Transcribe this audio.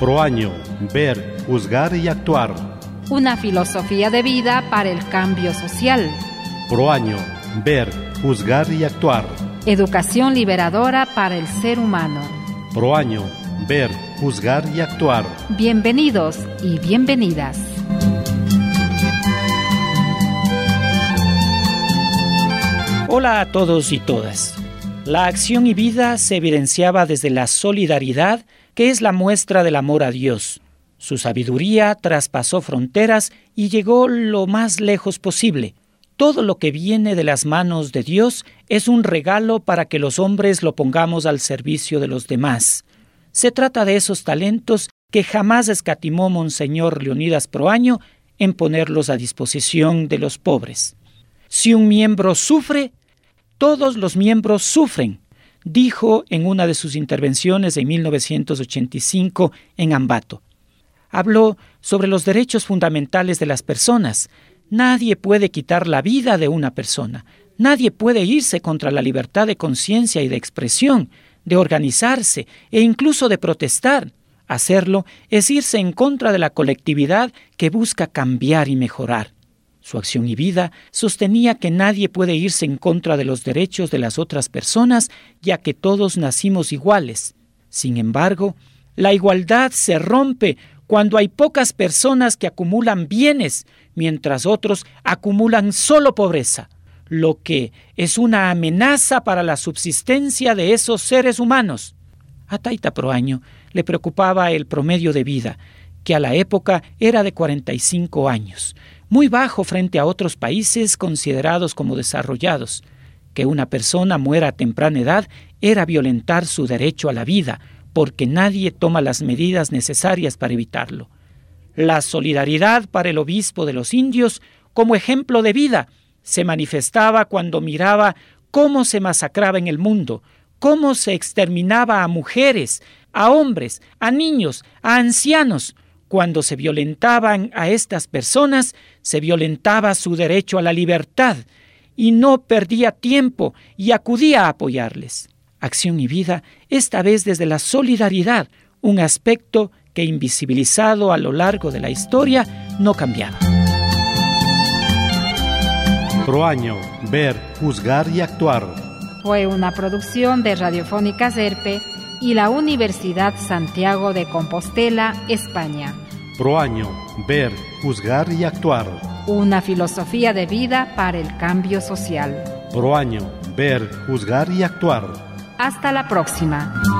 Pro año, ver, juzgar y actuar. Una filosofía de vida para el cambio social. Pro año, ver, juzgar y actuar. Educación liberadora para el ser humano. Pro año, ver, juzgar y actuar. Bienvenidos y bienvenidas. Hola a todos y todas. La acción y vida se evidenciaba desde la solidaridad, que es la muestra del amor a Dios. Su sabiduría traspasó fronteras y llegó lo más lejos posible. Todo lo que viene de las manos de Dios es un regalo para que los hombres lo pongamos al servicio de los demás. Se trata de esos talentos que jamás escatimó Monseñor Leonidas Proaño en ponerlos a disposición de los pobres. Si un miembro sufre, todos los miembros sufren, dijo en una de sus intervenciones en 1985 en Ambato. Habló sobre los derechos fundamentales de las personas. Nadie puede quitar la vida de una persona. Nadie puede irse contra la libertad de conciencia y de expresión, de organizarse e incluso de protestar. Hacerlo es irse en contra de la colectividad que busca cambiar y mejorar. Su acción y vida sostenía que nadie puede irse en contra de los derechos de las otras personas, ya que todos nacimos iguales. Sin embargo, la igualdad se rompe cuando hay pocas personas que acumulan bienes, mientras otros acumulan solo pobreza, lo que es una amenaza para la subsistencia de esos seres humanos. A Taita Proaño le preocupaba el promedio de vida, que a la época era de 45 años, muy bajo frente a otros países considerados como desarrollados. Que una persona muera a temprana edad era violentar su derecho a la vida, porque nadie toma las medidas necesarias para evitarlo. La solidaridad para el obispo de los indios, como ejemplo de vida, se manifestaba cuando miraba cómo se masacraba en el mundo, cómo se exterminaba a mujeres, a hombres, a niños, a ancianos, cuando se violentaban a estas personas, se violentaba su derecho a la libertad y no perdía tiempo y acudía a apoyarles. Acción y vida, esta vez desde la solidaridad, un aspecto que invisibilizado a lo largo de la historia no cambiaba. Proaño, ver, juzgar y actuar. Fue una producción de Radiofónica Serpe y la Universidad Santiago de Compostela, España. Proaño, ver, juzgar y actuar. Una filosofía de vida para el cambio social. Proaño, ver, juzgar y actuar. Hasta la próxima.